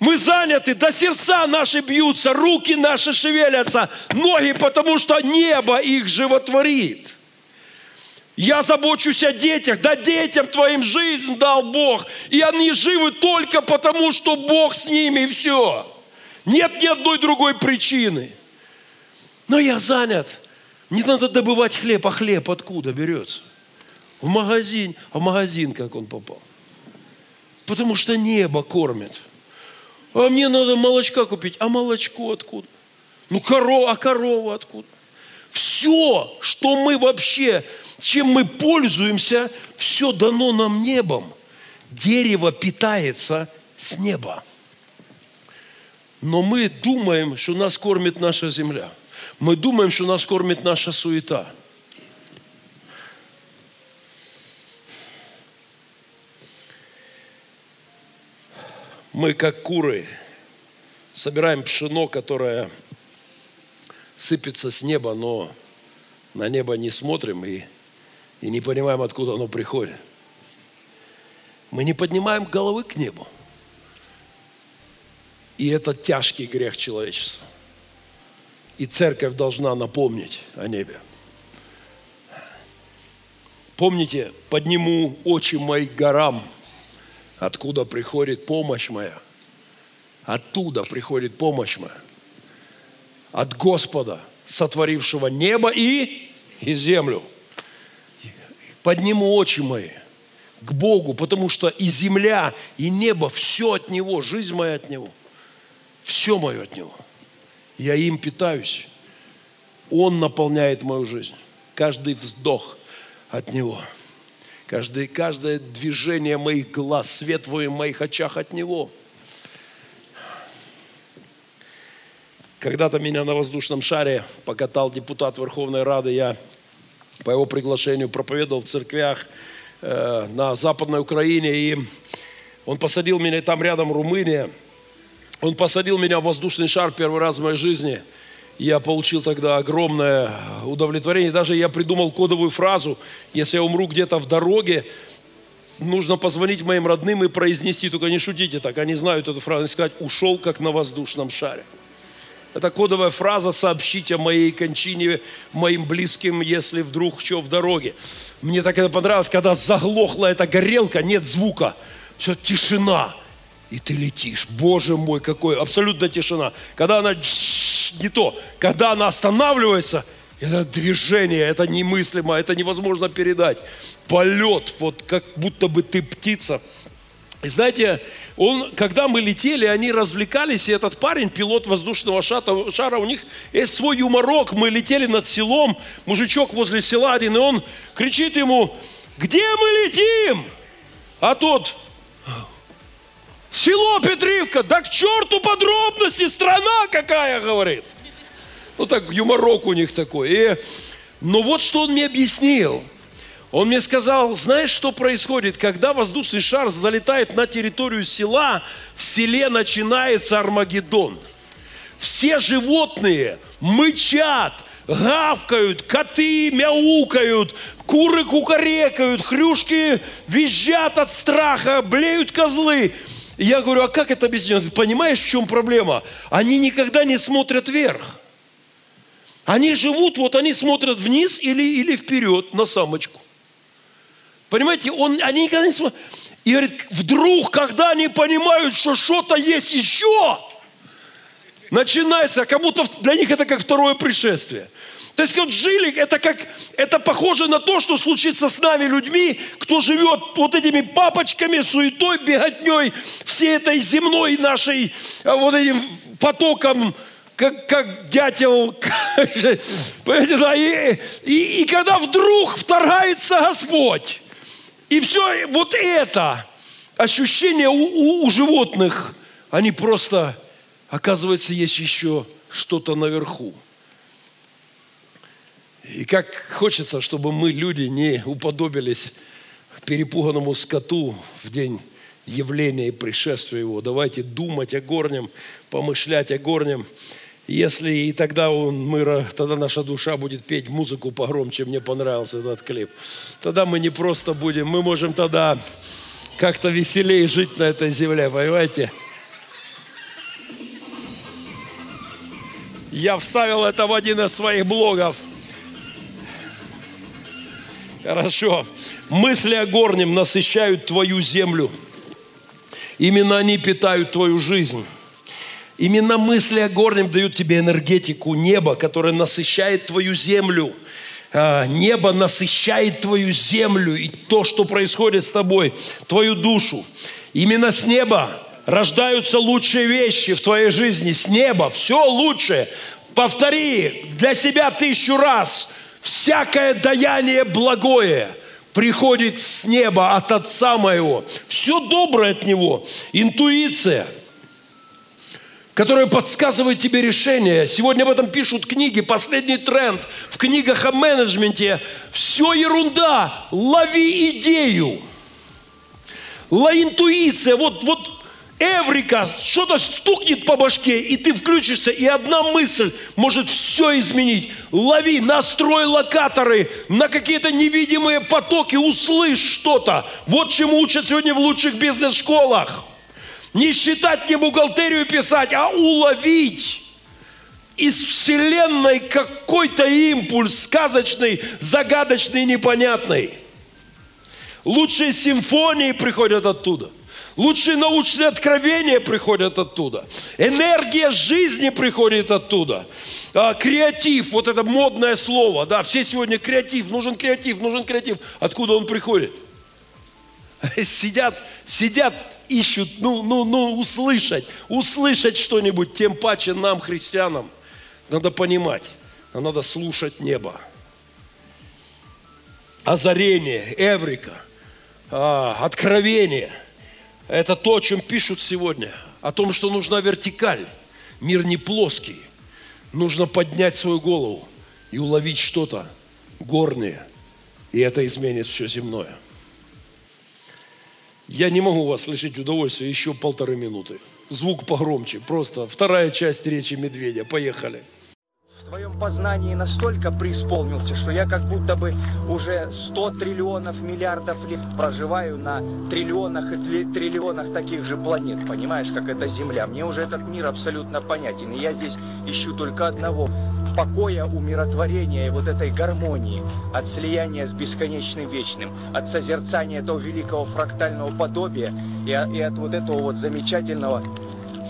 Мы заняты, до сердца наши бьются, руки наши шевелятся, ноги, потому что небо их животворит. Я забочусь о детях, да детям твоим жизнь дал Бог. И они живы только потому, что Бог с ними, и все. Нет ни одной другой причины. Но я занят. Не надо добывать хлеб, а хлеб откуда берется? В магазин. А в магазин как он попал? Потому что небо кормит. А мне надо молочка купить. А молочко откуда? Ну, корова, а корова откуда? Все, что мы вообще, чем мы пользуемся, все дано нам небом. Дерево питается с неба. Но мы думаем, что нас кормит наша земля. Мы думаем, что нас кормит наша суета. Мы, как куры, собираем пшено, которое сыпется с неба, но на небо не смотрим и, и не понимаем, откуда оно приходит. Мы не поднимаем головы к небу. И это тяжкий грех человечества. И церковь должна напомнить о небе. Помните, подниму очи мои горам, откуда приходит помощь моя. Оттуда приходит помощь моя. От Господа, сотворившего небо и, и землю. Подниму очи мои к Богу, потому что и земля, и небо, все от Него, жизнь моя от Него – все мое от Него. Я им питаюсь. Он наполняет мою жизнь. Каждый вздох от Него. Каждое, каждое движение моих глаз, свет в моих очах от Него. Когда-то меня на воздушном шаре покатал депутат Верховной Рады. Я по его приглашению проповедовал в церквях э, на Западной Украине. И он посадил меня там рядом Румыния. Он посадил меня в воздушный шар первый раз в моей жизни. Я получил тогда огромное удовлетворение. Даже я придумал кодовую фразу. Если я умру где-то в дороге, нужно позвонить моим родным и произнести, только не шутите так, они знают эту фразу, и сказать, ушел как на воздушном шаре. Это кодовая фраза «сообщить о моей кончине моим близким, если вдруг что в дороге». Мне так это понравилось, когда заглохла эта горелка, нет звука, все тишина и ты летишь. Боже мой, какой абсолютно тишина. Когда она не то, когда она останавливается, это движение, это немыслимо, это невозможно передать. Полет, вот как будто бы ты птица. И знаете, он, когда мы летели, они развлекались, и этот парень, пилот воздушного шара, шара, у них есть свой юморок. Мы летели над селом, мужичок возле села один, и он кричит ему, где мы летим? А тот, Село Петривка, да к черту подробности, страна какая, говорит. Ну так, юморок у них такой. И, но вот что он мне объяснил. Он мне сказал, знаешь, что происходит, когда воздушный шар залетает на территорию села, в селе начинается Армагеддон. Все животные мычат, гавкают, коты мяукают, куры кукарекают, хрюшки визжат от страха, блеют козлы. Я говорю, а как это объяснить? Понимаешь, в чем проблема? Они никогда не смотрят вверх. Они живут, вот они смотрят вниз или, или вперед на самочку. Понимаете, он, они никогда не смотрят. И говорит, вдруг, когда они понимают, что что-то есть еще, начинается, как будто для них это как второе пришествие. То есть вот жили, это как, это похоже на то, что случится с нами людьми, кто живет вот этими папочками, суетой, беготней, всей этой земной нашей, а, вот этим потоком, как, как дятел. <laughs> И, и, и когда вдруг вторгается Господь, и все вот это ощущение у, у, у животных, они просто, оказывается, есть еще что-то наверху. И как хочется, чтобы мы, люди, не уподобились перепуганному скоту в день явления и пришествия его. Давайте думать о горнем, помышлять о горнем. Если и тогда он, мы, тогда наша душа будет петь музыку погромче, мне понравился этот клип. Тогда мы не просто будем, мы можем тогда как-то веселее жить на этой земле, понимаете? Я вставил это в один из своих блогов. Хорошо. Мысли о горнем насыщают твою землю. Именно они питают твою жизнь. Именно мысли о горнем дают тебе энергетику неба, которое насыщает твою землю. А, небо насыщает твою землю и то, что происходит с тобой, твою душу. Именно с неба рождаются лучшие вещи в твоей жизни. С неба все лучшее. Повтори для себя тысячу раз. Всякое даяние благое приходит с неба от Отца моего. Все доброе от Него. Интуиция – которая подсказывает тебе решение. Сегодня об этом пишут книги, последний тренд в книгах о менеджменте. Все ерунда, лови идею. Ла интуиция, вот, вот Эврика, что-то стукнет по башке, и ты включишься, и одна мысль может все изменить. Лови, настрой локаторы на какие-то невидимые потоки, услышь что-то. Вот чему учат сегодня в лучших бизнес-школах. Не считать, не бухгалтерию писать, а уловить из Вселенной какой-то импульс сказочный, загадочный, непонятный. Лучшие симфонии приходят оттуда. Лучшие научные откровения приходят оттуда. Энергия жизни приходит оттуда. А, креатив, вот это модное слово, да, все сегодня креатив, нужен креатив, нужен креатив. Откуда он приходит? <laughs> Сидят, сидят ищут, ну, ну, ну, услышать, услышать что-нибудь, тем паче нам, христианам, надо понимать, надо слушать небо. Озарение, эврика, а, откровение – это то, о чем пишут сегодня, о том, что нужна вертикаль. Мир не плоский. Нужно поднять свою голову и уловить что-то горное, и это изменит все земное. Я не могу вас лишить удовольствия еще полторы минуты. Звук погромче. Просто вторая часть речи медведя. Поехали. В твоем познании настолько преисполнился, что я как будто бы уже 100 триллионов миллиардов лет проживаю на триллионах и триллионах таких же планет. Понимаешь, как это Земля. Мне уже этот мир абсолютно понятен. И я здесь ищу только одного покоя, умиротворения и вот этой гармонии, от слияния с бесконечным вечным, от созерцания этого великого фрактального подобия и, и от вот этого вот замечательного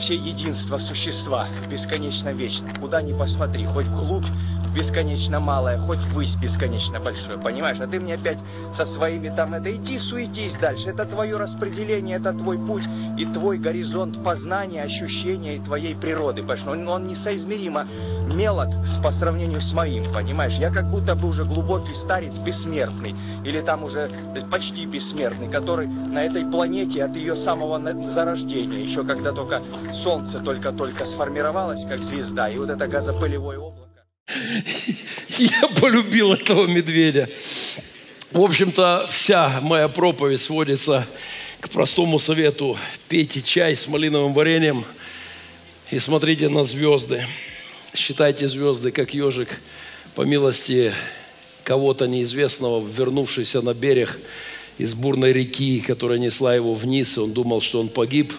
все единства существа, бесконечно вечно. Куда ни посмотри, хоть вглубь, бесконечно малое, хоть высь бесконечно большое, понимаешь? А ты мне опять со своими там, это иди суетись дальше, это твое распределение, это твой путь и твой горизонт познания, ощущения и твоей природы, понимаешь? Он, он несоизмеримо мелок по сравнению с моим, понимаешь? Я как будто бы уже глубокий старец, бессмертный, или там уже почти бессмертный, который на этой планете от ее самого зарождения, еще когда только Солнце только-только сформировалось, как звезда, и вот это газопылевое облако, <laughs> Я полюбил этого медведя. В общем-то, вся моя проповедь сводится к простому совету. Пейте чай с малиновым вареньем и смотрите на звезды. Считайте звезды, как ежик, по милости кого-то неизвестного, вернувшийся на берег из бурной реки, которая несла его вниз, и он думал, что он погиб.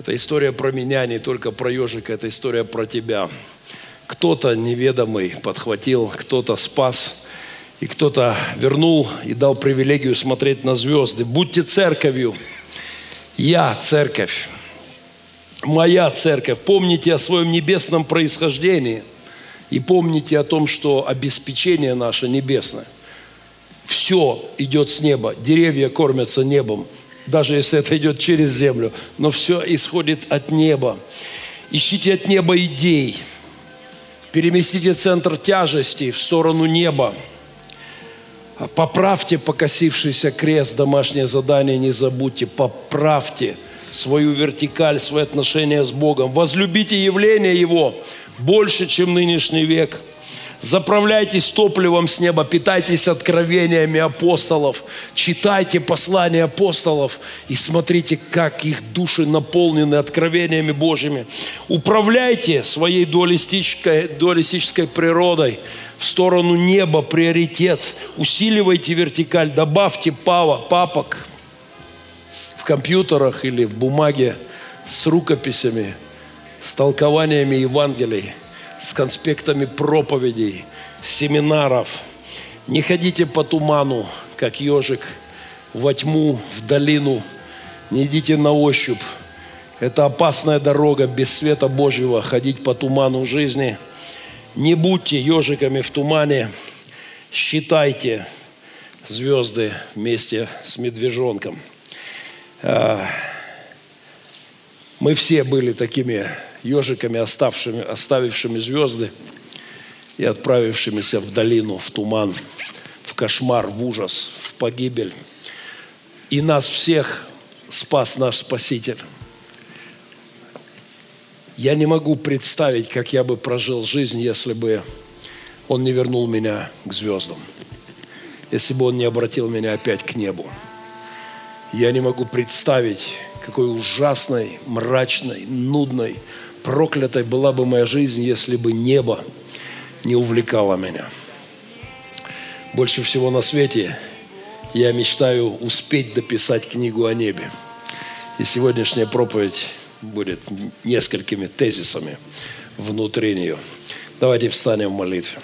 Это история про меня, не только про ежика, это история про тебя. Кто-то неведомый подхватил, кто-то спас, и кто-то вернул и дал привилегию смотреть на звезды. Будьте церковью. Я церковь. Моя церковь. Помните о своем небесном происхождении и помните о том, что обеспечение наше небесное. Все идет с неба. Деревья кормятся небом, даже если это идет через землю. Но все исходит от неба. Ищите от неба идей – Переместите центр тяжести в сторону неба. Поправьте покосившийся крест, домашнее задание не забудьте. Поправьте свою вертикаль, свои отношения с Богом. Возлюбите явление Его больше, чем нынешний век – Заправляйтесь топливом с неба, питайтесь откровениями апостолов, читайте послания апостолов и смотрите, как их души наполнены откровениями Божьими. Управляйте своей дуалистической, дуалистической природой в сторону неба, приоритет. Усиливайте вертикаль, добавьте пава, папок в компьютерах или в бумаге с рукописями, с толкованиями Евангелий – с конспектами проповедей, семинаров. Не ходите по туману, как ежик, во тьму, в долину. Не идите на ощупь. Это опасная дорога без света Божьего, ходить по туману жизни. Не будьте ежиками в тумане. Считайте звезды вместе с медвежонком. А, мы все были такими ежиками, оставшими, оставившими звезды и отправившимися в долину, в туман, в кошмар, в ужас, в погибель. И нас всех спас наш Спаситель. Я не могу представить, как я бы прожил жизнь, если бы Он не вернул меня к звездам, если бы Он не обратил меня опять к небу. Я не могу представить, какой ужасной, мрачной, нудной, проклятой была бы моя жизнь, если бы небо не увлекало меня. Больше всего на свете я мечтаю успеть дописать книгу о небе. И сегодняшняя проповедь будет несколькими тезисами внутри нее. Давайте встанем в молитве.